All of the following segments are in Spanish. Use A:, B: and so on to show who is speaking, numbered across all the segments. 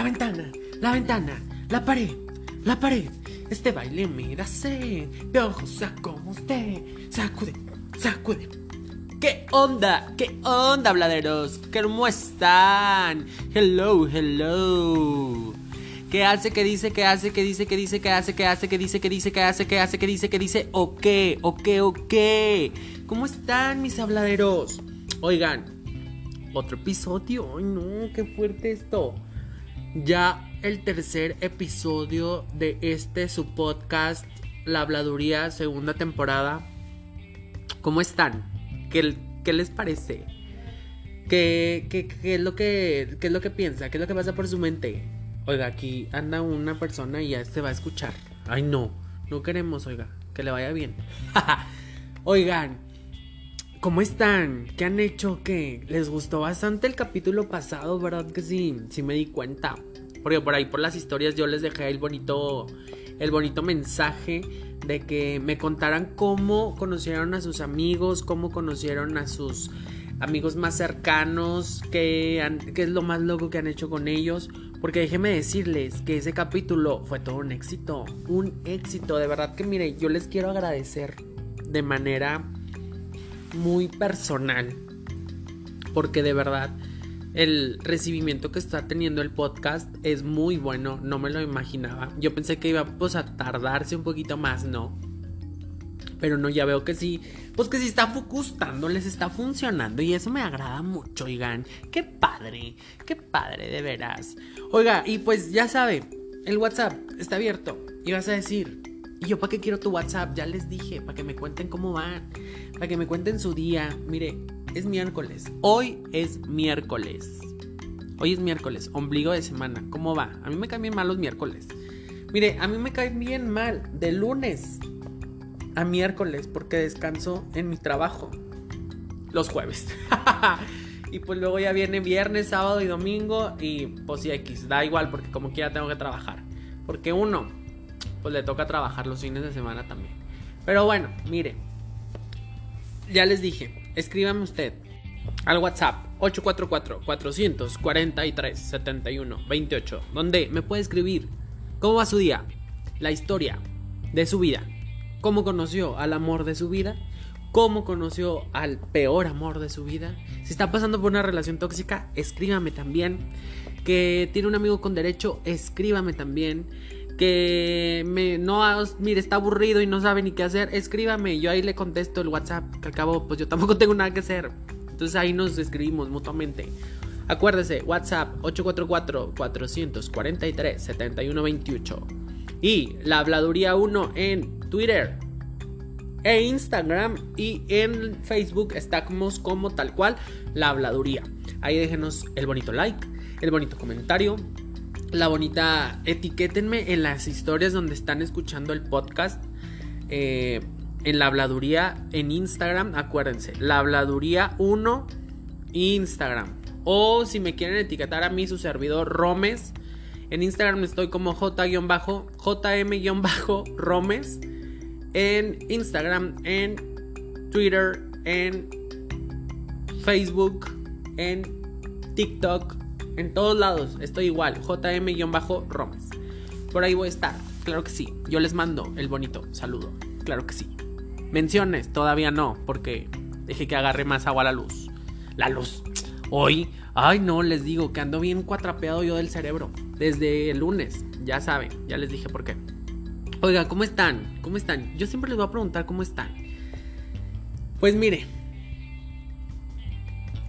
A: la ventana, la ventana, la pared, la pared. Este baile me da sed. sea como usted. Sacude, sacude. ¿Qué onda? ¿Qué onda, bladeros? ¿Cómo están? Hello, hello. ¿Qué hace? ¿Qué dice? ¿Qué hace? ¿Qué dice? ¿Qué dice? ¿Qué hace? ¿Qué dice? ¿Qué dice? ¿Qué dice? ¿Qué hace? ¿Qué hace? ¿Qué dice? ¿Qué dice? ¿O qué? ¿O qué? ¿O qué? ¿Cómo están mis habladeros? Oigan, otro episodio. Ay, no, qué fuerte esto. Ya el tercer episodio de este su podcast, La Habladuría, segunda temporada. ¿Cómo están? ¿Qué, qué les parece? ¿Qué, qué, es lo que, ¿Qué es lo que piensa? ¿Qué es lo que pasa por su mente? Oiga, aquí anda una persona y ya se va a escuchar. Ay, no, no queremos, oiga, que le vaya bien. Oigan, ¿cómo están? ¿Qué han hecho? ¿Qué? ¿Les gustó bastante el capítulo pasado, verdad que sí? Sí me di cuenta. Porque por ahí por las historias yo les dejé el bonito el bonito mensaje de que me contaran cómo conocieron a sus amigos, cómo conocieron a sus amigos más cercanos, qué, qué es lo más loco que han hecho con ellos. Porque déjenme decirles que ese capítulo fue todo un éxito. Un éxito. De verdad que mire, yo les quiero agradecer de manera muy personal. Porque de verdad el recibimiento que está teniendo el podcast es muy bueno. No me lo imaginaba. Yo pensé que iba pues, a tardarse un poquito más, ¿no? Pero no, ya veo que sí. Pues que sí está gustando, les está funcionando. Y eso me agrada mucho, oigan. Qué padre, qué padre, de veras. Oiga, y pues ya sabe, el WhatsApp está abierto. Y vas a decir, ¿y yo para qué quiero tu WhatsApp? Ya les dije, para que me cuenten cómo van. Para que me cuenten su día. Mire, es miércoles. Hoy es miércoles. Hoy es miércoles, ombligo de semana. ¿Cómo va? A mí me caen bien mal los miércoles. Mire, a mí me caen bien mal de lunes a miércoles porque descanso en mi trabajo los jueves. y pues luego ya viene viernes, sábado y domingo y pues X, da igual porque como quiera tengo que trabajar. Porque uno, pues le toca trabajar los fines de semana también. Pero bueno, mire, ya les dije, escríbame usted al WhatsApp 844-443-7128, donde me puede escribir cómo va su día, la historia de su vida cómo conoció al amor de su vida, cómo conoció al peor amor de su vida. Si está pasando por una relación tóxica, escríbame también. Que tiene un amigo con derecho, escríbame también. Que me, no, mire, está aburrido y no sabe ni qué hacer, escríbame. Yo ahí le contesto el WhatsApp, que al cabo, pues yo tampoco tengo nada que hacer. Entonces ahí nos escribimos mutuamente. Acuérdese, WhatsApp 844-443-7128. Y la habladuría 1 en Twitter e Instagram y en Facebook estamos como tal cual la habladuría. Ahí déjenos el bonito like, el bonito comentario, la bonita etiquétenme en las historias donde están escuchando el podcast. Eh, en la habladuría en Instagram, acuérdense, la habladuría 1 Instagram. O si me quieren etiquetar a mí, su servidor Romes. En Instagram estoy como J-JM-Romes en Instagram, en Twitter, en Facebook, en TikTok, en todos lados. Estoy igual, JM-Romes. Por ahí voy a estar, claro que sí. Yo les mando el bonito saludo, claro que sí. Menciones, todavía no, porque dejé que agarre más agua a la luz. La luz. Hoy, ay no, les digo que ando bien cuatrapeado yo del cerebro. Desde el lunes, ya saben, ya les dije por qué. Oiga, ¿cómo están? ¿Cómo están? Yo siempre les voy a preguntar cómo están. Pues mire,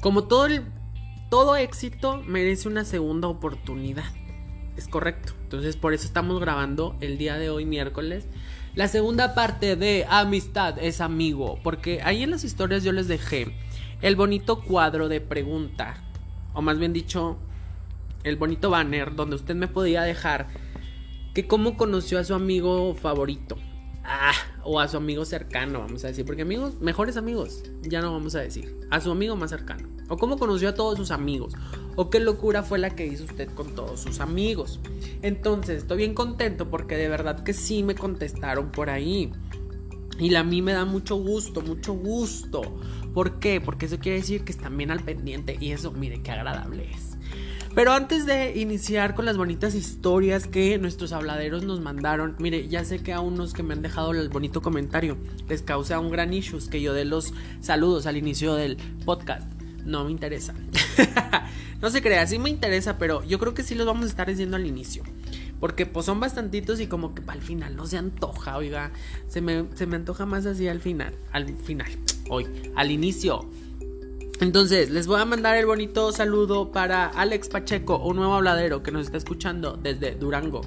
A: como todo el todo éxito merece una segunda oportunidad. Es correcto. Entonces, por eso estamos grabando el día de hoy miércoles la segunda parte de Amistad es amigo, porque ahí en las historias yo les dejé el bonito cuadro de pregunta, o más bien dicho, el bonito banner donde usted me podía dejar que cómo conoció a su amigo favorito. Ah, o a su amigo cercano, vamos a decir. Porque amigos, mejores amigos, ya no vamos a decir. A su amigo más cercano. O cómo conoció a todos sus amigos. O qué locura fue la que hizo usted con todos sus amigos. Entonces, estoy bien contento porque de verdad que sí me contestaron por ahí. Y a mí me da mucho gusto, mucho gusto. ¿Por qué? Porque eso quiere decir que están bien al pendiente. Y eso, mire, qué agradable es. Pero antes de iniciar con las bonitas historias que nuestros habladeros nos mandaron, mire, ya sé que a unos que me han dejado el bonito comentario les causa un gran issues que yo dé los saludos al inicio del podcast. No me interesa. no se crea, sí me interesa, pero yo creo que sí los vamos a estar diciendo al inicio. Porque pues son bastantitos y como que al final no se antoja, oiga. Se me, se me antoja más así al final. Al final. Hoy. Al inicio. Entonces, les voy a mandar el bonito saludo para Alex Pacheco, un nuevo habladero que nos está escuchando desde Durango.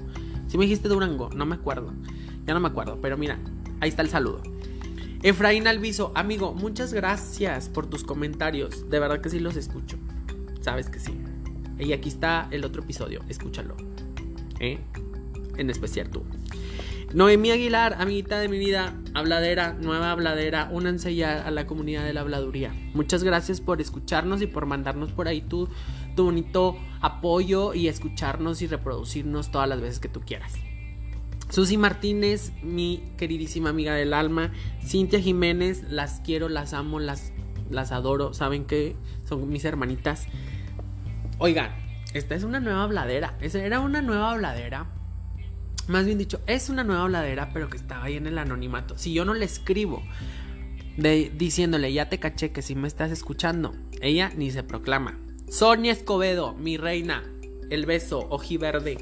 A: Si me dijiste Durango, no me acuerdo. Ya no me acuerdo, pero mira, ahí está el saludo. Efraín Alviso, amigo, muchas gracias por tus comentarios. De verdad que sí los escucho. Sabes que sí. Y aquí está el otro episodio, escúchalo. ¿Eh? En especial tú. Noemí Aguilar, amiguita de mi vida, habladera, nueva habladera, únanse ya a la comunidad de la habladuría. Muchas gracias por escucharnos y por mandarnos por ahí tu, tu bonito apoyo y escucharnos y reproducirnos todas las veces que tú quieras. Susi Martínez, mi queridísima amiga del alma. Cintia Jiménez, las quiero, las amo, las, las adoro. Saben que son mis hermanitas. Oigan, esta es una nueva habladera. Era una nueva habladera más bien dicho, es una nueva habladera, pero que estaba ahí en el anonimato. Si yo no le escribo de, diciéndole, ya te caché que si me estás escuchando, ella ni se proclama. Sonia Escobedo, mi reina, el beso, ojiverde.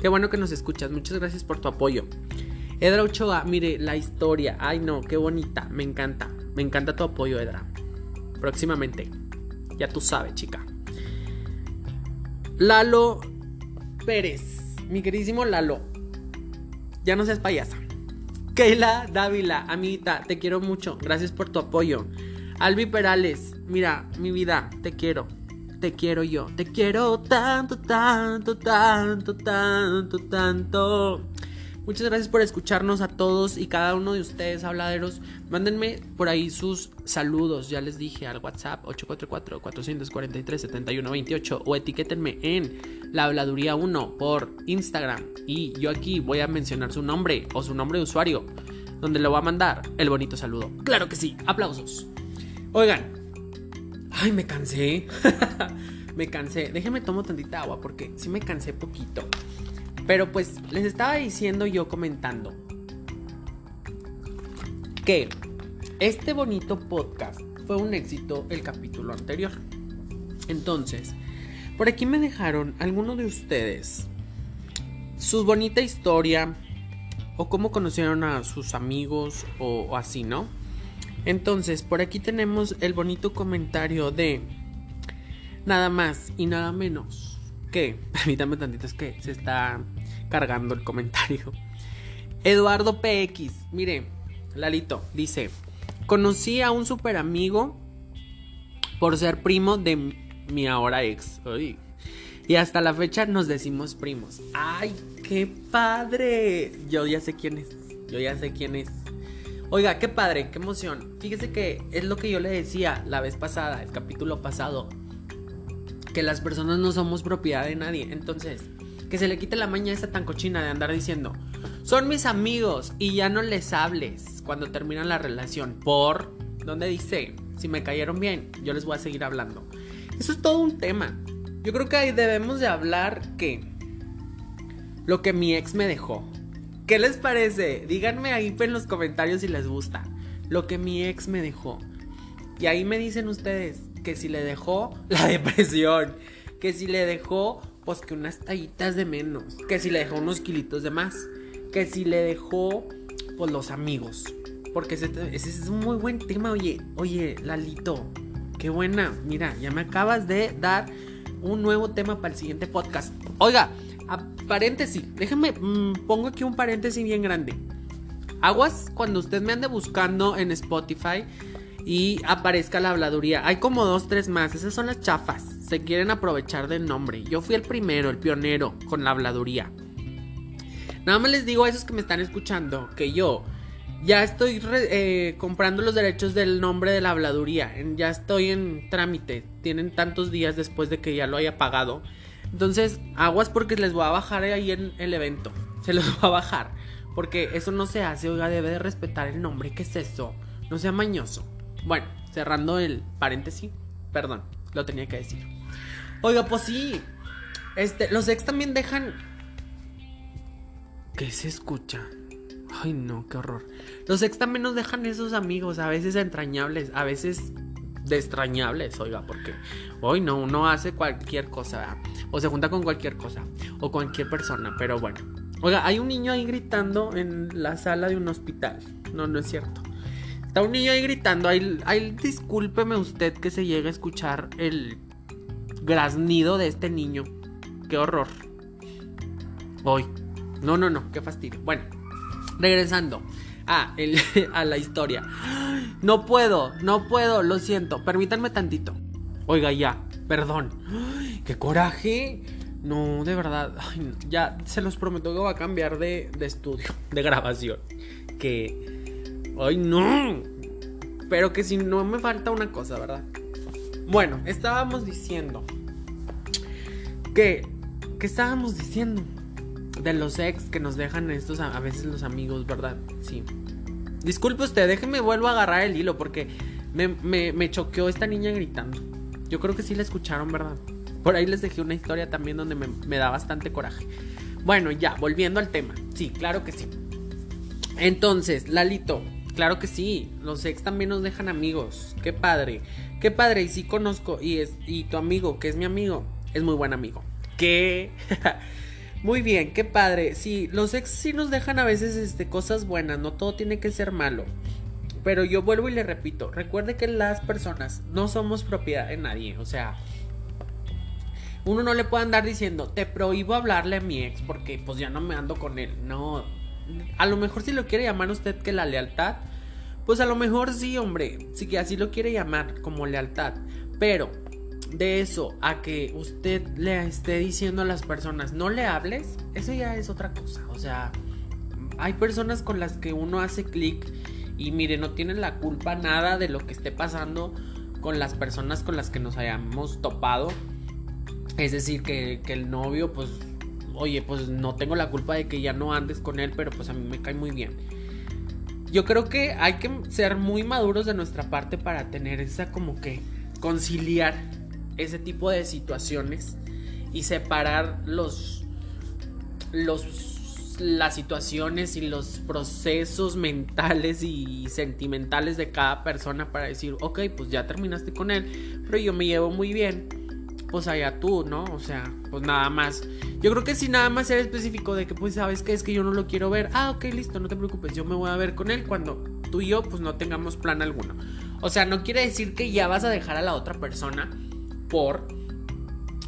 A: Qué bueno que nos escuchas, muchas gracias por tu apoyo. Edra Ochoa, mire la historia, ay no, qué bonita, me encanta, me encanta tu apoyo, Edra. Próximamente, ya tú sabes, chica. Lalo Pérez, mi queridísimo Lalo, ya no seas payasa. Keila Dávila, amiguita, te quiero mucho. Gracias por tu apoyo. Albi Perales, mira, mi vida, te quiero. Te quiero yo. Te quiero tanto, tanto, tanto, tanto, tanto. Muchas gracias por escucharnos a todos y cada uno de ustedes, habladeros. Mándenme por ahí sus saludos. Ya les dije al WhatsApp 844-443-7128 o etiquétenme en la habladuría 1 por Instagram. Y yo aquí voy a mencionar su nombre o su nombre de usuario, donde le voy a mandar el bonito saludo. Claro que sí, aplausos. Oigan, ay, me cansé. me cansé. Déjenme tomo tantita agua porque sí me cansé poquito. Pero pues les estaba diciendo yo comentando que este bonito podcast fue un éxito el capítulo anterior. Entonces, por aquí me dejaron algunos de ustedes su bonita historia o cómo conocieron a sus amigos o, así, ¿no? Entonces, por aquí tenemos el bonito comentario de nada más y nada menos que, permítame tantito, es que se está cargando el comentario. Eduardo PX, mire, Lalito, dice, conocí a un super amigo por ser primo de mi ahora ex. Y hasta la fecha nos decimos primos. ¡Ay, qué padre! Yo ya sé quién es. Yo ya sé quién es. Oiga, qué padre, qué emoción. Fíjese que es lo que yo le decía la vez pasada, el capítulo pasado. Que las personas no somos propiedad de nadie. Entonces, que se le quite la maña esa tan cochina de andar diciendo, son mis amigos y ya no les hables cuando terminan la relación. Por, ¿dónde dice? Si me cayeron bien, yo les voy a seguir hablando. Eso es todo un tema. Yo creo que ahí debemos de hablar que lo que mi ex me dejó. ¿Qué les parece? Díganme ahí en los comentarios si les gusta. Lo que mi ex me dejó. Y ahí me dicen ustedes que si le dejó la depresión, que si le dejó pues que unas tallitas de menos, que si le dejó unos kilitos de más, que si le dejó pues los amigos. Porque ese, es un muy buen tema, oye, oye, Lalito, qué buena, mira, ya me acabas de dar un nuevo tema para el siguiente podcast. Oiga, paréntesis, déjame, mm, pongo aquí un paréntesis bien grande. Aguas cuando usted me ande buscando en Spotify y aparezca la habladuría. Hay como dos, tres más. Esas son las chafas. Se quieren aprovechar del nombre. Yo fui el primero, el pionero, con la habladuría. Nada más les digo a esos que me están escuchando que yo ya estoy eh, comprando los derechos del nombre de la habladuría. Ya estoy en trámite. Tienen tantos días después de que ya lo haya pagado. Entonces, aguas porque les voy a bajar ahí en el evento. Se los voy a bajar. Porque eso no se hace. Oiga, debe de respetar el nombre. ¿Qué es eso? No sea mañoso. Bueno, cerrando el paréntesis, perdón, lo tenía que decir. Oiga, pues sí. Este, los ex también dejan. ¿Qué se escucha? Ay, no, qué horror. Los ex también nos dejan esos amigos, a veces entrañables, a veces destrañables, oiga, porque hoy no, uno hace cualquier cosa, o se junta con cualquier cosa, o cualquier persona, pero bueno. Oiga, hay un niño ahí gritando en la sala de un hospital. No, no es cierto. Está un niño ahí gritando. Ahí, ahí discúlpeme usted que se llegue a escuchar el graznido de este niño. Qué horror. Hoy. No, no, no, qué fastidio. Bueno, regresando a, a la historia. No puedo, no puedo, lo siento. Permítanme tantito. Oiga, ya, perdón. ¡Qué coraje! No, de verdad. ya se los prometo que va a cambiar de, de estudio, de grabación. Que. ¡Ay, no! Pero que si no me falta una cosa, ¿verdad? Bueno, estábamos diciendo. Que. ¿Qué estábamos diciendo? De los ex que nos dejan estos a, veces los amigos, ¿verdad? Sí. Disculpe usted, déjeme vuelvo a agarrar el hilo porque me, me, me choqueó esta niña gritando. Yo creo que sí la escucharon, ¿verdad? Por ahí les dejé una historia también donde me, da bastante coraje. Bueno, ya, volviendo al tema. Sí, claro que sí. Entonces, Lalito, claro que sí. Los ex también nos dejan amigos. Qué padre. Qué padre. Y sí conozco. Y, es, y tu amigo, que es mi amigo, es muy buen amigo. ¿Qué? muy bien, qué padre. Sí, los ex sí nos dejan a veces este, cosas buenas. No todo tiene que ser malo. Pero yo vuelvo y le repito. Recuerde que las personas no somos propiedad de nadie. O sea uno no le puede andar diciendo, te prohíbo hablarle a mi ex porque pues ya no me ando con él. No, a lo mejor si lo quiere llamar usted que la lealtad, pues a lo mejor sí, hombre, sí que así lo quiere llamar como lealtad. Pero de eso a que usted le esté diciendo a las personas, no le hables, eso ya es otra cosa. O sea, hay personas con las que uno hace clic y mire, no tienen la culpa nada de lo que esté pasando con las personas con las que nos hayamos topado es decir, que, el novio, pues, oye, pues no tengo la culpa de que ya no andes con él, pero pues a mí me cae muy bien. Yo creo que hay que ser muy maduros de nuestra parte para tener esa como que conciliar ese tipo de situaciones y separar los los las situaciones y los procesos mentales y sentimentales de cada persona para decir, ok, pues ya terminaste con él, pero yo me llevo muy bien pues allá tú, ¿no? O sea, pues nada más. Yo creo que si nada más ser específico de que, pues, ¿sabes qué? Es que yo no lo quiero ver. Ah, ok, listo, no te preocupes, yo me voy a ver con él cuando tú y yo, pues, no tengamos plan alguno. O sea, no quiere decir que ya vas a dejar a la otra persona por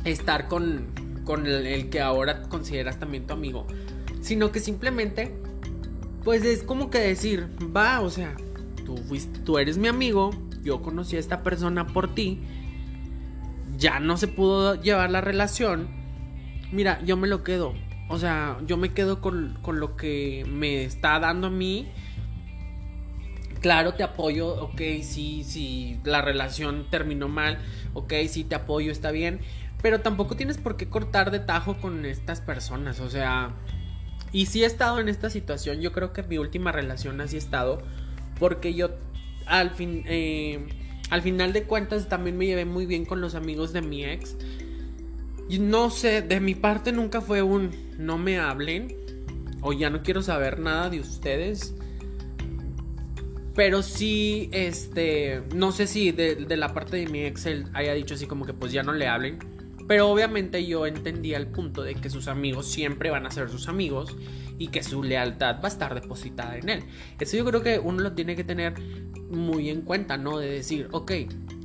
A: estar con, con el, que ahora consideras también tu amigo. Sino que simplemente, pues, es como que decir, va, o sea, tú, fuiste, tú eres mi amigo, yo conocí a esta persona por ti ya no se pudo llevar la relación, mira, yo me lo quedo. O sea, yo me quedo con, lo que me está dando a mí. Claro, te apoyo, ok, sí, sí, la relación terminó mal, ok, sí, te apoyo, está bien. Pero tampoco tienes por qué cortar de tajo con estas personas, o sea... Y sí he estado en esta situación, yo creo que mi última relación así he estado, porque yo al fin... Eh, al final de cuentas también me llevé muy bien con los amigos de mi ex. Y no sé, de mi parte nunca fue un no me hablen o ya no quiero saber nada de ustedes. Pero sí, este, no sé si de, de la parte de mi ex él haya dicho así como que pues ya no le hablen. Pero obviamente yo entendía el punto de que sus amigos siempre van a ser sus amigos y que su lealtad va a estar depositada en él. Eso yo creo que uno lo tiene que tener muy en cuenta, ¿no? De decir, ok,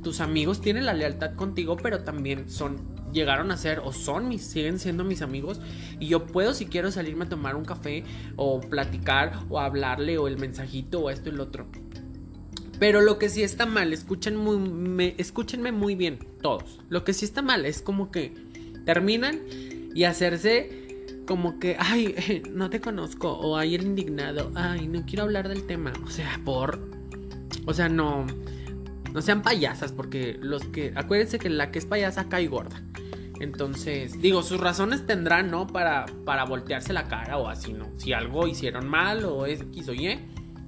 A: tus amigos tienen la lealtad contigo, pero también son llegaron a ser o son mis, siguen siendo mis amigos y yo puedo si quiero salirme a tomar un café o platicar o hablarle o el mensajito o esto y lo otro. Pero lo que sí está mal, escuchen muy, escúchenme muy bien todos. Lo que sí está mal es como que terminan y hacerse como que, ay, no te conozco, o ay, el indignado, ay, no quiero hablar del tema. O sea, por. O sea, no. No sean payasas, porque los que. Acuérdense que la que es payasa cae gorda. Entonces, digo, sus razones tendrán, ¿no? Para, para voltearse la cara o así, ¿no? Si algo hicieron mal o es X o Y,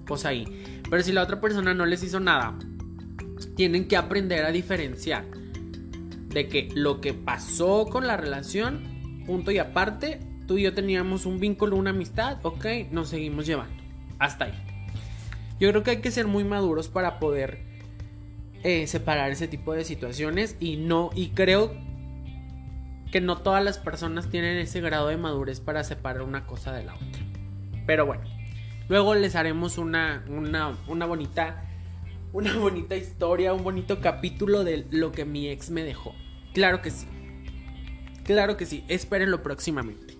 A: pues ahí. Pero si la otra persona no les hizo nada, tienen que aprender a diferenciar de que lo que pasó con la relación, punto y aparte, tú y yo teníamos un vínculo, una amistad, ok, nos seguimos llevando. Hasta ahí. Yo creo que hay que ser muy maduros para poder eh, separar ese tipo de situaciones y no, y creo que no todas las personas tienen ese grado de madurez para separar una cosa de la otra. Pero bueno, luego les haremos una, una, una bonita una bonita historia, un bonito capítulo de lo que mi ex me dejó. Claro que sí. Claro que sí. Espérenlo próximamente.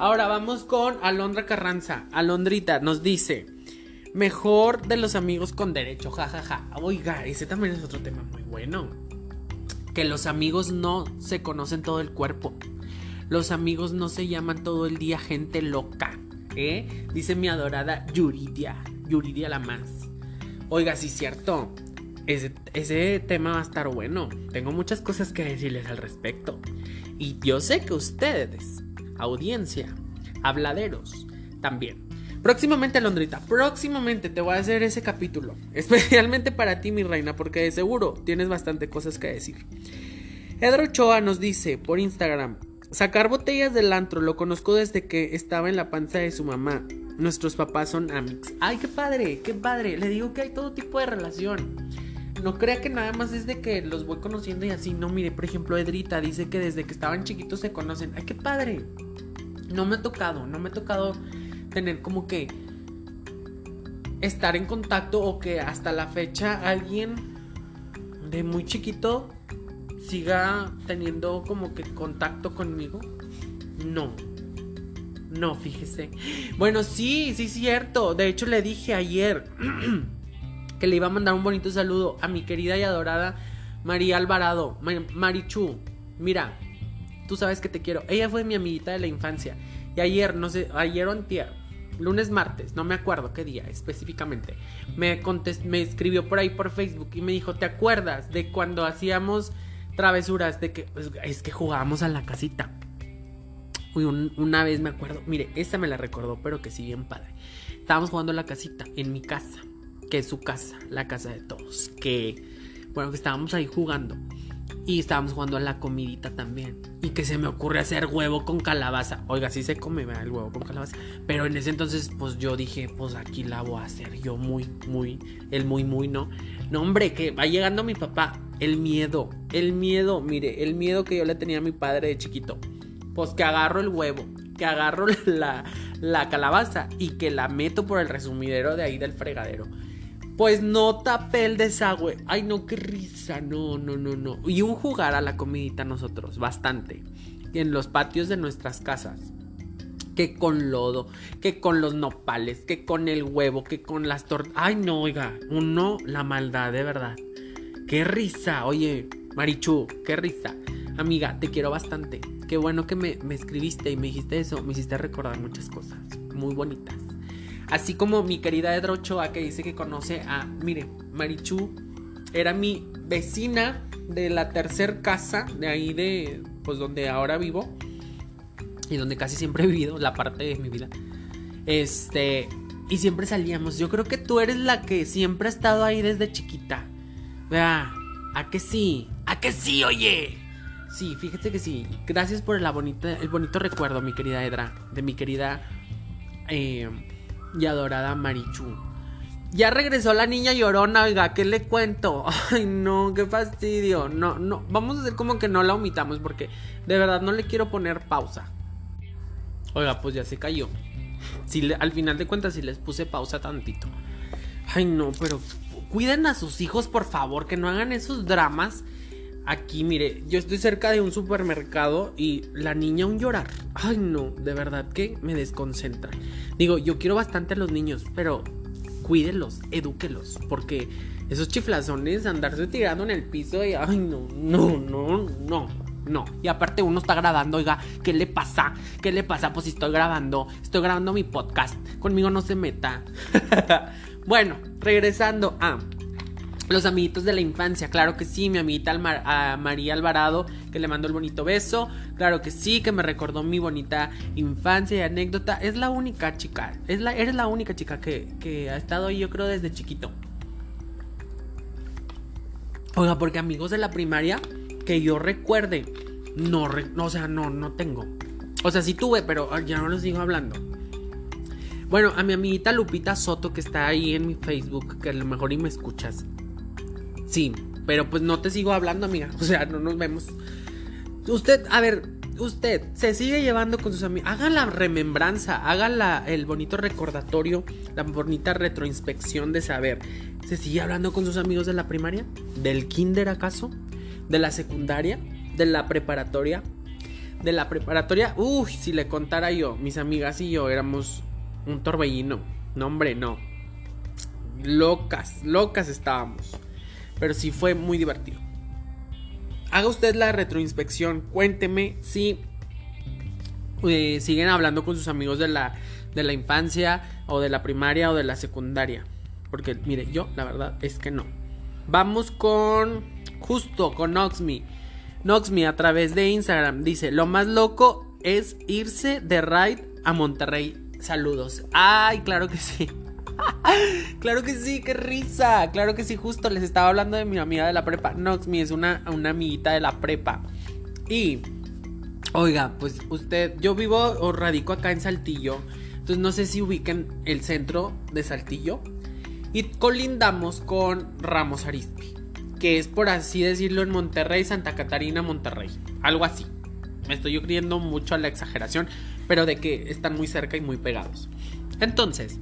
A: Ahora vamos con Alondra Carranza. Alondrita nos dice: Mejor de los amigos con derecho, jajaja. Oiga, ese también es otro tema muy bueno. Que los amigos no se conocen todo el cuerpo. Los amigos no se llaman todo el día gente loca. Dice mi adorada Yuridia. Yuridia la más. Oiga, sí, cierto. Ese, ese, tema va a estar bueno. Tengo muchas cosas que decirles al respecto. Y yo sé que ustedes, audiencia, habladeros, también. Próximamente, Londrita, próximamente te voy a hacer ese capítulo. Especialmente para ti, mi reina, porque de seguro tienes bastante cosas que decir. Edro Ochoa nos dice por Instagram: Sacar botellas del antro lo conozco desde que estaba en la panza de su mamá. Nuestros papás son amics. Ay, qué padre, qué padre. Le digo que hay todo tipo de relación. No crea que nada más es de que los voy conociendo y así. No, mire, por ejemplo, Edrita dice que desde que estaban chiquitos se conocen. Ay, qué padre. No me ha tocado, no me ha tocado tener como que estar en contacto o que hasta la fecha alguien de muy chiquito siga teniendo como que contacto conmigo. No, no, fíjese. Bueno, sí, sí, cierto. De hecho, le dije ayer que le iba a mandar un bonito saludo a mi querida y adorada María Alvarado. Marichu, mira, tú sabes que te quiero. Ella fue mi amiguita de la infancia. Y ayer, no sé, ayer o antier, lunes, martes, no me acuerdo qué día específicamente, me, me escribió por ahí por Facebook y me dijo, ¿te acuerdas de cuando hacíamos travesuras de que pues, es que jugábamos a la casita? una vez me acuerdo, mire, esta me la recordó, pero que sí bien padre. Estábamos jugando la casita en mi casa, que es su casa, la casa de todos. Que, bueno, que estábamos ahí jugando. Y estábamos jugando a la comidita también. Y que se me ocurre hacer huevo con calabaza. Oiga, sí se come el huevo con calabaza. Pero en ese entonces, pues yo dije, pues aquí la voy a hacer yo muy, muy, el muy, muy, ¿no? No, hombre, que va llegando mi papá. El miedo, el miedo, mire, el miedo que yo le tenía a mi padre de chiquito. Pues que agarro el huevo, que agarro la, la calabaza y que la meto por el resumidero de ahí del fregadero. Pues no tapé el desagüe. Ay, no, qué risa. No, no, no, no. Y un jugar a la comidita nosotros, bastante. En los patios de nuestras casas. Que con lodo, que con los nopales, que con el huevo, que con las tortas. Ay, no, oiga. Uno, la maldad, de verdad. Qué risa. Oye, Marichu, qué risa. Amiga, te quiero bastante. Qué bueno que me, escribiste y me dijiste eso. Me hiciste recordar muchas cosas muy bonitas. Así como mi querida Edra Ochoa que dice que conoce a, mire, Marichu era mi vecina de la tercer casa de ahí de, pues donde ahora vivo y donde casi siempre he vivido, la parte de mi vida. Este, y siempre salíamos. Yo creo que tú eres la que siempre ha estado ahí desde chiquita. Vea, ¿a que sí? ¿A que sí, oye? Sí, fíjate que sí. Gracias por el bonito recuerdo, mi querida Edra, de mi querida eh, y adorada Marichu. Ya regresó la niña llorona, oiga, ¿qué le cuento? Ay, no, qué fastidio. No, no, vamos a hacer como que no la omitamos porque de verdad no le quiero poner pausa. Oiga, pues ya se cayó. Si al final de cuentas, si les puse pausa tantito. Ay, no, pero cuiden a sus hijos, por favor, que no hagan esos dramas Aquí, mire, yo estoy cerca de un supermercado y la niña un llorar. Ay, no, de verdad que me desconcentra. Digo, yo quiero bastante a los niños, pero cuídelos, edúquelos, porque esos chiflazones, andarse tirando en el piso y, ay, no, no, no, no, no. Y aparte uno está grabando, oiga, ¿qué le pasa? ¿Qué le pasa? Pues si estoy grabando, estoy grabando mi podcast, conmigo no se meta. bueno, regresando a... Los amiguitos de la infancia, claro que sí, mi amiguita María Alvarado, que le mando el bonito beso, claro que sí, que me recordó mi bonita infancia y anécdota, es la única chica, es la, eres la única chica que, que ha estado ahí yo creo desde chiquito. Oiga, porque amigos de la primaria, que yo recuerde, no, o sea, no, no tengo. O sea, sí tuve, pero ya no les sigo hablando. Bueno, a mi amiguita Lupita Soto que está ahí en mi Facebook, que a lo mejor y me escuchas. Sí, pero pues no te sigo hablando, amiga. O sea, no nos vemos. Usted, a ver, usted se sigue llevando con sus amigos. Haga la remembranza, haga el bonito recordatorio, la bonita retroinspección de saber. ¿Se sigue hablando con sus amigos de la primaria? ¿Del kinder acaso? ¿De la secundaria? ¿De la preparatoria? De la preparatoria, uy, si le contara yo, mis amigas y yo éramos un torbellino. No, hombre, no. Locas, locas estábamos. Pero sí fue muy divertido. Haga usted la retroinspección. Cuénteme si eh, siguen hablando con sus amigos de la, de la infancia o de la primaria o de la secundaria. Porque mire, yo la verdad es que no. Vamos con justo con Noxme. Noxme a través de Instagram dice, lo más loco es irse de ride a Monterrey. Saludos. Ay, claro que sí. claro que sí, qué risa. Claro que sí, justo les estaba hablando de mi amiga de la prepa. Noxmi es una, una amiguita de la prepa. Y, oiga, pues usted, yo vivo o radico acá en Saltillo. Entonces no sé si ubiquen el centro de Saltillo. Y colindamos con Ramos Arizpe. Que es por así decirlo en Monterrey, Santa Catarina, Monterrey. Algo así. Me estoy creyendo mucho a la exageración. Pero de que están muy cerca y muy pegados. Entonces,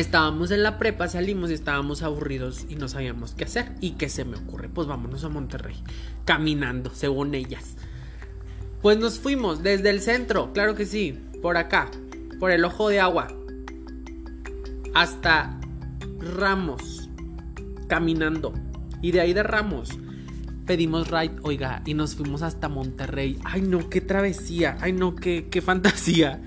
A: estábamos en la prepa, salimos y estábamos aburridos y no sabíamos qué hacer. ¿Y qué se me ocurre? Pues vámonos a Monterrey, caminando, según ellas. Pues nos fuimos desde el centro, claro que sí, por acá, por el ojo de agua, hasta Ramos, caminando. Y de ahí de Ramos pedimos ride, oiga, y nos fuimos hasta Monterrey. Ay no, qué travesía, ay no, qué, qué fantasía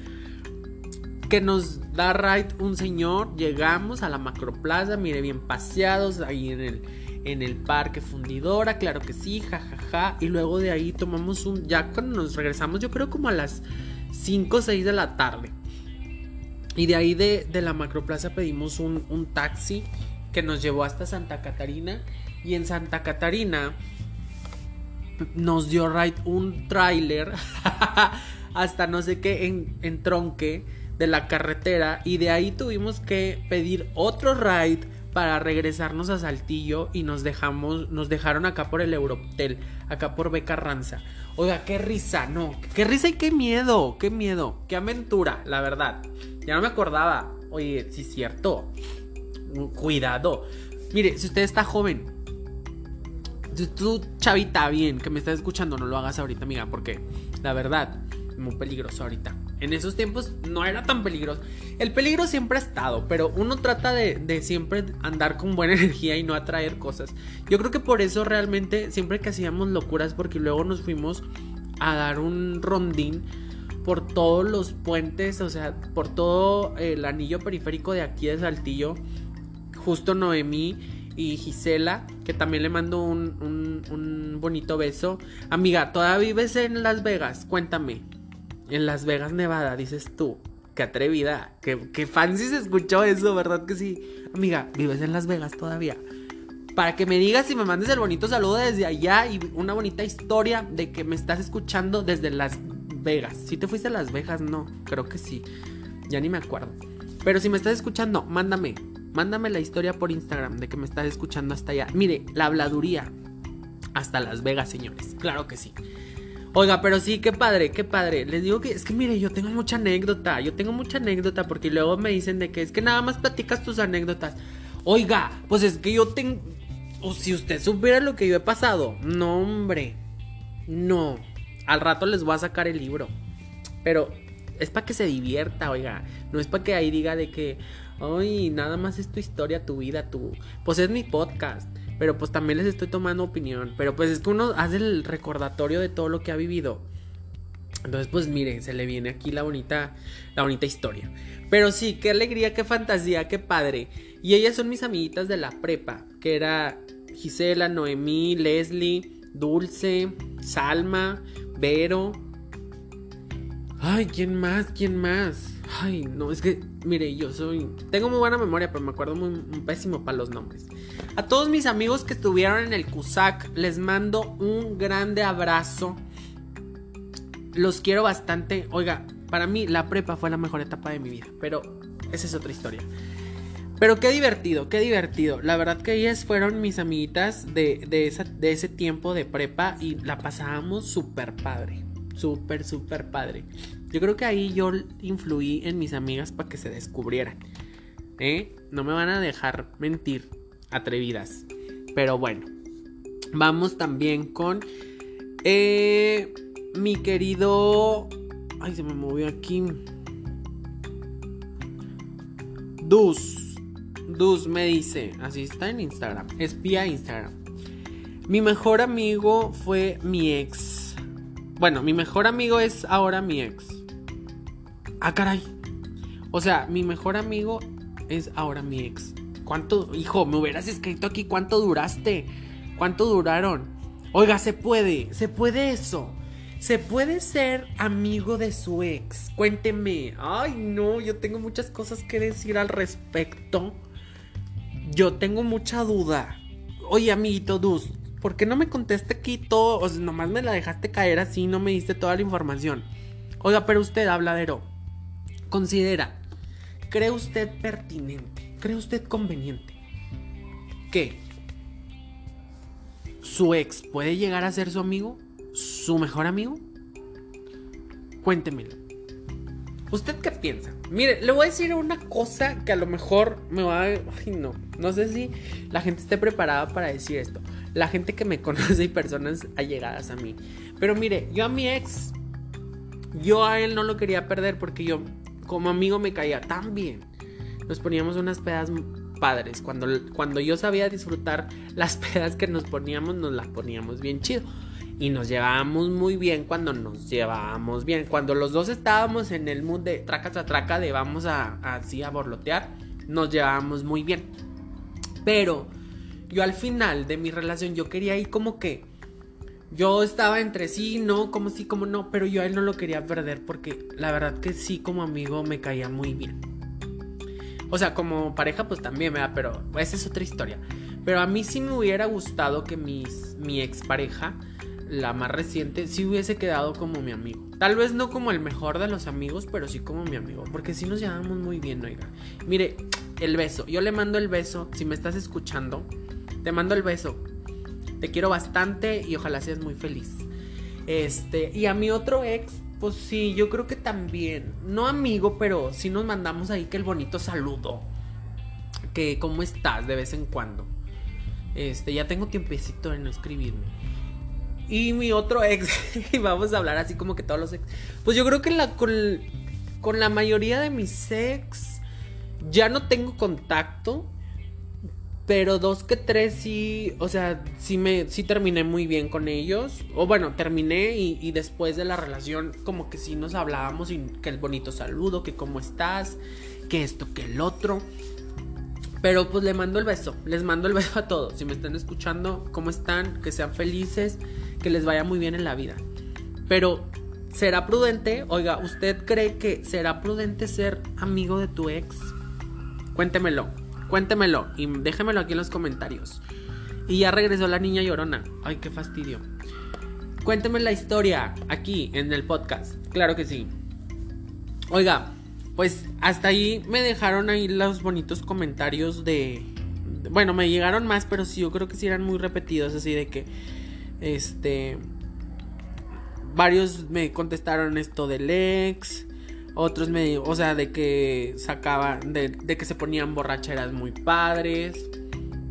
A: que nos da ride un señor. Llegamos a la macroplaza, mire, bien paseados ahí en el, en el parque fundidora, claro que sí, jajaja. Ja, ja. Y luego de ahí tomamos un. Ya cuando nos regresamos, yo creo como a las 5 o 6 de la tarde. Y de ahí de, de la macroplaza pedimos un, un taxi que nos llevó hasta Santa Catarina. Y en Santa Catarina nos dio ride un tráiler hasta no sé qué en, en Tronque de la carretera y de ahí tuvimos que pedir otro ride para regresarnos a Saltillo y nos dejamos, nos dejaron acá por el Eurohotel, acá por Becarranza. Oiga, qué risa, no, qué risa y qué miedo, qué miedo, qué aventura, la verdad. Ya no me acordaba. Oye, sí es cierto. Cuidado. Mire, si usted está joven, si tú, chavita, bien, que me estás escuchando, no lo hagas ahorita, amiga, porque la verdad, es muy peligroso ahorita en esos tiempos no era tan peligroso. El peligro siempre ha estado, pero uno trata de, siempre andar con buena energía y no atraer cosas. Yo creo que por eso realmente siempre que hacíamos locuras, porque luego nos fuimos a dar un rondín por todos los puentes, o sea, por todo el anillo periférico de aquí de Saltillo. Justo Noemí y Gisela, que también le mando un, un, un bonito beso. Amiga, ¿todavía vives en Las Vegas? Cuéntame en Las Vegas, Nevada, dices tú. Qué atrevida, qué, qué fancy se escuchó eso, ¿verdad que sí? Amiga, vives en Las Vegas todavía. Para que me digas y me mandes el bonito saludo desde allá y una bonita historia de que me estás escuchando desde Las Vegas. Si te fuiste a Las Vegas, no, creo que sí. Ya ni me acuerdo. Pero si me estás escuchando, mándame. Mándame la historia por Instagram de que me estás escuchando hasta allá. Mire, la habladuría. Hasta Las Vegas, señores. Claro que sí. Oiga, pero sí, qué padre, qué padre. Les digo que es que mire, yo tengo mucha anécdota. Yo tengo mucha anécdota porque luego me dicen de que es que nada más platicas tus anécdotas. Oiga, pues es que yo tengo. O si usted supiera lo que yo he pasado. No, hombre. No. Al rato les voy a sacar el libro. Pero es para que se divierta, oiga. No es para que ahí diga de que. Ay, nada más es tu historia, tu vida, tu. Pues es mi podcast. Pero pues también les estoy tomando opinión. Pero pues es que uno hace el recordatorio de todo lo que ha vivido. Entonces, pues miren, se le viene aquí la bonita, la bonita historia. Pero sí, qué alegría, qué fantasía, qué padre. Y ellas son mis amiguitas de la prepa, que era Gisela, Noemí, Leslie, Dulce, Salma, Vero. Ay, ¿quién más? ¿Quién más? Ay, no, es que, mire, yo soy... Tengo muy buena memoria, pero me acuerdo muy, pésimo para los nombres. A todos mis amigos que estuvieron en el CUSAC, les mando un grande abrazo. Los quiero bastante. Oiga, para mí la prepa fue la mejor etapa de mi vida, pero esa es otra historia. Pero qué divertido, qué divertido. La verdad que ellas fueron mis amiguitas de, de ese tiempo de prepa y la pasábamos súper padre. Súper, súper padre. Yo creo que ahí yo influí en mis amigas para que se descubrieran. ¿Eh? No me van a dejar mentir, atrevidas. Pero bueno, vamos también con eh, mi querido... Ay, se me movió aquí. Dus. Dus me dice, así está en Instagram, espía Instagram. Mi mejor amigo fue mi ex. Bueno, mi mejor amigo es ahora mi ex. Ah, caray. O sea, mi mejor amigo es ahora mi ex. ¿Cuánto, hijo, me hubieras escrito aquí cuánto duraste? ¿Cuánto duraron? Oiga, se puede, se puede eso. Se puede ser amigo de su ex. Cuénteme. Ay, no, yo tengo muchas cosas que decir al respecto. Yo tengo mucha duda. Oye, amiguito Dus, ¿por qué no me conteste aquí todo? O sea, nomás me la dejaste caer así, no me diste toda la información. Oiga, pero usted, habladero, considera, ¿cree usted pertinente? ¿Cree usted conveniente? ¿Que su ex puede llegar a ser su amigo? ¿Su mejor amigo? Cuéntemelo. ¿Usted qué piensa? Mire, le voy a decir una cosa que a lo mejor me va a... Ay, no. No sé si la gente esté preparada para decir esto. La gente que me conoce y personas allegadas a mí. Pero mire, yo a mi ex, yo a él no lo quería perder porque yo como amigo me caía tan bien. Nos poníamos unas pedas padres. Cuando, cuando yo sabía disfrutar las pedas que nos poníamos, nos las poníamos bien chido. Y nos llevábamos muy bien cuando nos llevábamos bien. Cuando los dos estábamos en el mood de traca traca, traca de vamos a, así a borlotear, nos llevábamos muy bien. Pero yo al final de mi relación yo quería ir como que yo estaba entre sí, no, como sí, como no, pero yo a él no lo quería perder porque la verdad que sí como amigo me caía muy bien. O sea, como pareja pues también, ¿verdad? Pero esa es otra historia. Pero a mí sí me hubiera gustado que mis, mi expareja la más reciente, sí hubiese quedado como mi amigo. Tal vez no como el mejor de los amigos, pero sí como mi amigo. Porque sí nos llevamos muy bien, oiga. Mire, el beso. Yo le mando el beso. Si me estás escuchando, te mando el beso. Te quiero bastante y ojalá seas muy feliz. Este, y a mi otro ex, pues sí, yo creo que también. No amigo, pero sí nos mandamos ahí que el bonito saludo. Que cómo estás de vez en cuando. Este, ya tengo tiempecito de no escribirme. Y mi otro ex, y vamos a hablar así como que todos los ex. Pues yo creo que la, con, con la mayoría de mis ex ya no tengo contacto. Pero dos que tres sí, o sea, sí me, sí terminé muy bien con ellos. O bueno, terminé y, y, después de la relación como que sí nos hablábamos y que el bonito saludo, que cómo estás, que esto, que el otro. Pero pues le mando el beso, les mando el beso a todos. Si me están escuchando, ¿cómo están? Que sean felices que les vaya muy bien en la vida. Pero, ¿será prudente? Oiga, ¿usted cree que será prudente ser amigo de tu ex? Cuéntemelo, cuéntemelo y déjemelo aquí en los comentarios. Y ya regresó la niña llorona. Ay, qué fastidio. Cuénteme la historia aquí en el podcast. Claro que sí. Oiga, pues hasta ahí me dejaron ahí los bonitos comentarios de... Bueno, me llegaron más, pero sí, yo creo que sí eran muy repetidos, así de que este. Varios me contestaron esto del ex. Otros me. O sea, de que sacaban. De, que se ponían borracheras muy padres.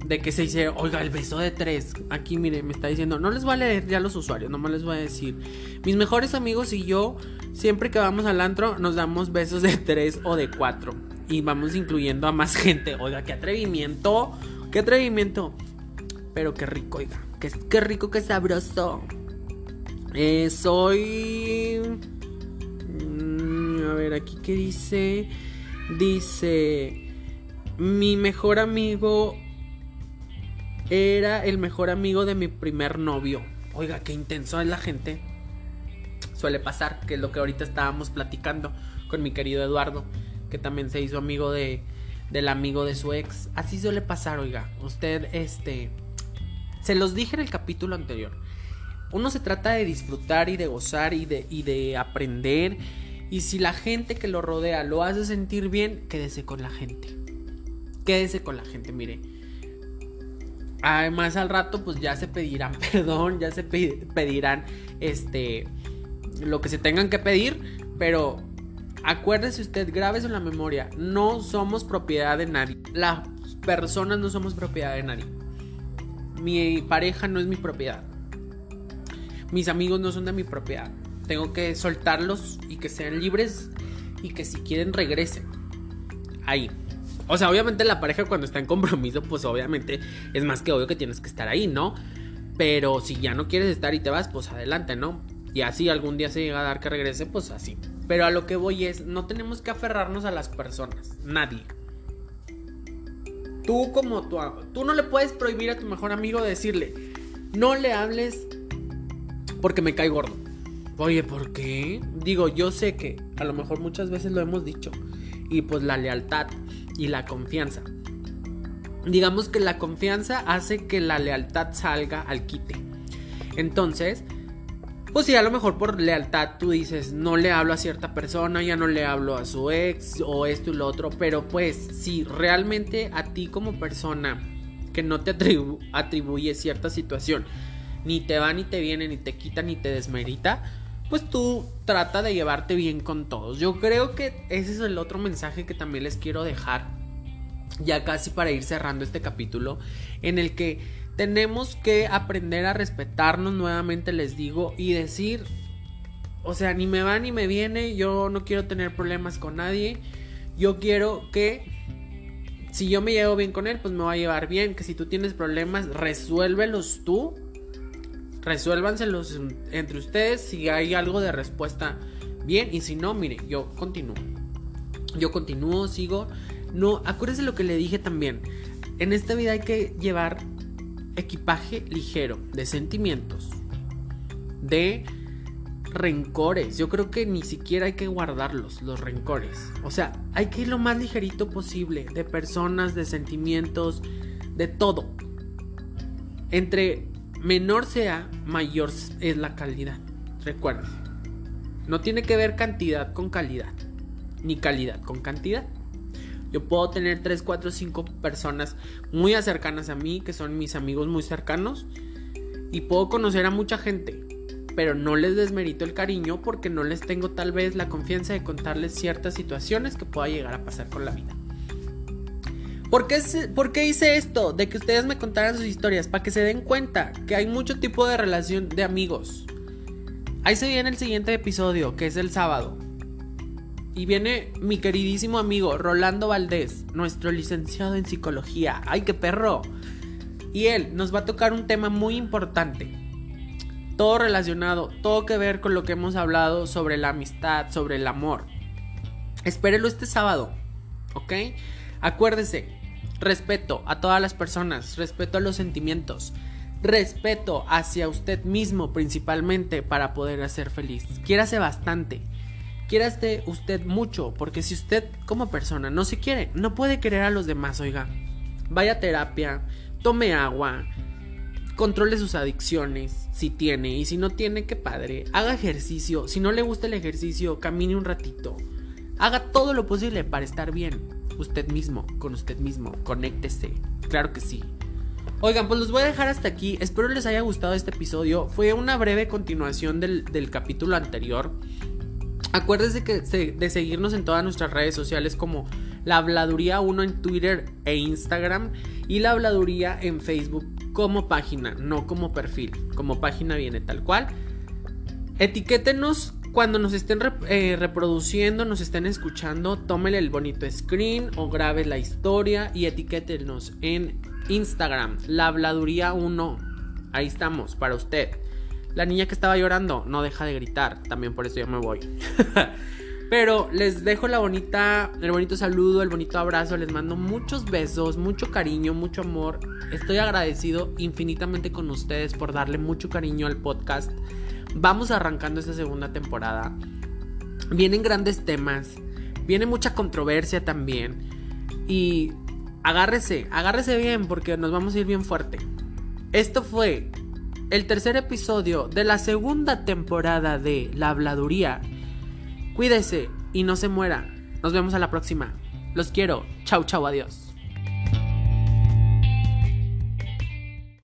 A: De que se dice, oiga, el beso de tres. Aquí, mire, me está diciendo, no les voy a leer ya los usuarios, nomás les voy a decir. Mis mejores amigos y yo, siempre que vamos al antro, nos damos besos de tres o de cuatro. Y vamos incluyendo a más gente. Oiga, qué atrevimiento. Qué atrevimiento. Pero qué rico, oiga. Qué, rico, qué sabroso. Eh, soy... A ver, aquí qué dice. Dice... Mi mejor amigo era el mejor amigo de mi primer novio. Oiga, qué intenso es la gente. Suele pasar, que es lo que ahorita estábamos platicando con mi querido Eduardo, que también se hizo amigo de, del amigo de su ex. Así suele pasar, oiga. Usted, este... Se los dije en el capítulo anterior. Uno se trata de disfrutar y de gozar y de, y de aprender. Y si la gente que lo rodea lo hace sentir bien, quédese con la gente. Quédese con la gente, mire. Además al rato pues ya se pedirán perdón, ya se pedirán este lo que se tengan que pedir, pero acuérdese usted, grábese en la memoria, no somos propiedad de nadie. Las personas no somos propiedad de nadie. Mi pareja no es mi propiedad. Mis amigos no son de mi propiedad. Tengo que soltarlos y que sean libres y que si quieren regresen. Ahí. O sea, obviamente la pareja cuando está en compromiso, pues obviamente es más que obvio que tienes que estar ahí, ¿no? Pero si ya no quieres estar y te vas, pues adelante, ¿no? Y así algún día se llega a dar que regrese, pues así. Pero a lo que voy es, no tenemos que aferrarnos a las personas, nadie. Tú como tú, tú no le puedes prohibir a tu mejor amigo decirle, no le hables porque me cae gordo. Oye, ¿por qué? Digo, yo sé que a lo mejor muchas veces lo hemos dicho. Y pues la lealtad y la confianza. Digamos que la confianza hace que la lealtad salga al quite. Entonces, pues si a lo mejor por lealtad tú dices, no le hablo a cierta persona, ya no le hablo a su ex o esto y lo otro, pero pues si realmente a ti como persona que no te atribuye cierta situación, ni te va ni te viene, ni te quita ni te desmerita, pues tú trata de llevarte bien con todos. Yo creo que ese es el otro mensaje que también les quiero dejar, ya casi para ir cerrando este capítulo, en el que tenemos que aprender a respetarnos nuevamente, les digo, y decir, o sea, ni me va ni me viene, yo no quiero tener problemas con nadie, yo quiero que si yo me llevo bien con él, pues me va a llevar bien, que si tú tienes problemas, resuélvelos tú, resuélvanselos entre ustedes, si hay algo de respuesta, bien, y si no, mire, yo continúo, yo continúo, sigo, no, acuérdense lo que le dije también, en esta vida hay que llevar equipaje ligero de sentimientos, de rencores. Yo creo que ni siquiera hay que guardarlos, los rencores. O sea, hay que ir lo más ligerito posible, de personas, de sentimientos, de todo. Entre menor sea, mayor es la calidad. Recuerden, no tiene que ver cantidad con calidad, ni calidad con cantidad. Yo puedo tener 3, 4, 5 personas muy cercanas a mí, que son mis amigos muy cercanos, y puedo conocer a mucha gente, pero no les desmerito el cariño porque no les tengo tal vez la confianza de contarles ciertas situaciones que pueda llegar a pasar con la vida. ¿Por qué, ¿Por qué, hice esto? De que ustedes me contaran sus historias, para que se den cuenta que hay mucho tipo de relación de amigos. Ahí se viene el siguiente episodio, que es el sábado. Y viene mi queridísimo amigo Rolando Valdés, nuestro licenciado en psicología. ¡Ay, qué perro! Y él nos va a tocar un tema muy importante. Todo relacionado, todo que ver con lo que hemos hablado sobre la amistad, sobre el amor. Espérelo este sábado, ¿ok? Acuérdese, respeto a todas las personas, respeto a los sentimientos, respeto hacia usted mismo principalmente para poder hacer feliz. Quiérase bastante Quieraste usted mucho, porque si usted como persona no se quiere, no puede querer a los demás, oiga. Vaya a terapia, tome agua, controle sus adicciones, si tiene, y si no tiene, qué padre. Haga ejercicio, si no le gusta el ejercicio, camine un ratito. Haga todo lo posible para estar bien. Usted mismo, con usted mismo, conéctese. Claro que sí. Oigan, pues los voy a dejar hasta aquí. Espero les haya gustado este episodio. Fue una breve continuación del, del capítulo anterior. Acuérdense que, de seguirnos en todas nuestras redes sociales como la habladuría 1 en Twitter e Instagram y la habladuría en Facebook como página, no como perfil. Como página viene tal cual. Etiquétenos cuando nos estén eh, reproduciendo, nos estén escuchando, tómele el bonito screen o grabe la historia y etiquétenos en Instagram, la habladuría 1. Ahí estamos, para usted. La niña que estaba llorando no deja de gritar, también por eso yo me voy. Pero les dejo la bonita, el bonito saludo, el bonito abrazo, les mando muchos besos, mucho cariño, mucho amor. Estoy agradecido infinitamente con ustedes por darle mucho cariño al podcast. Vamos arrancando esta segunda temporada. Vienen grandes temas, viene mucha controversia también. Y agárrese, agárrese bien porque nos vamos a ir bien fuerte. Esto fue el tercer episodio de la segunda temporada de La Habladuría. Cuídese y no se muera. Nos vemos a la próxima. Los quiero. Chau, chau, adiós.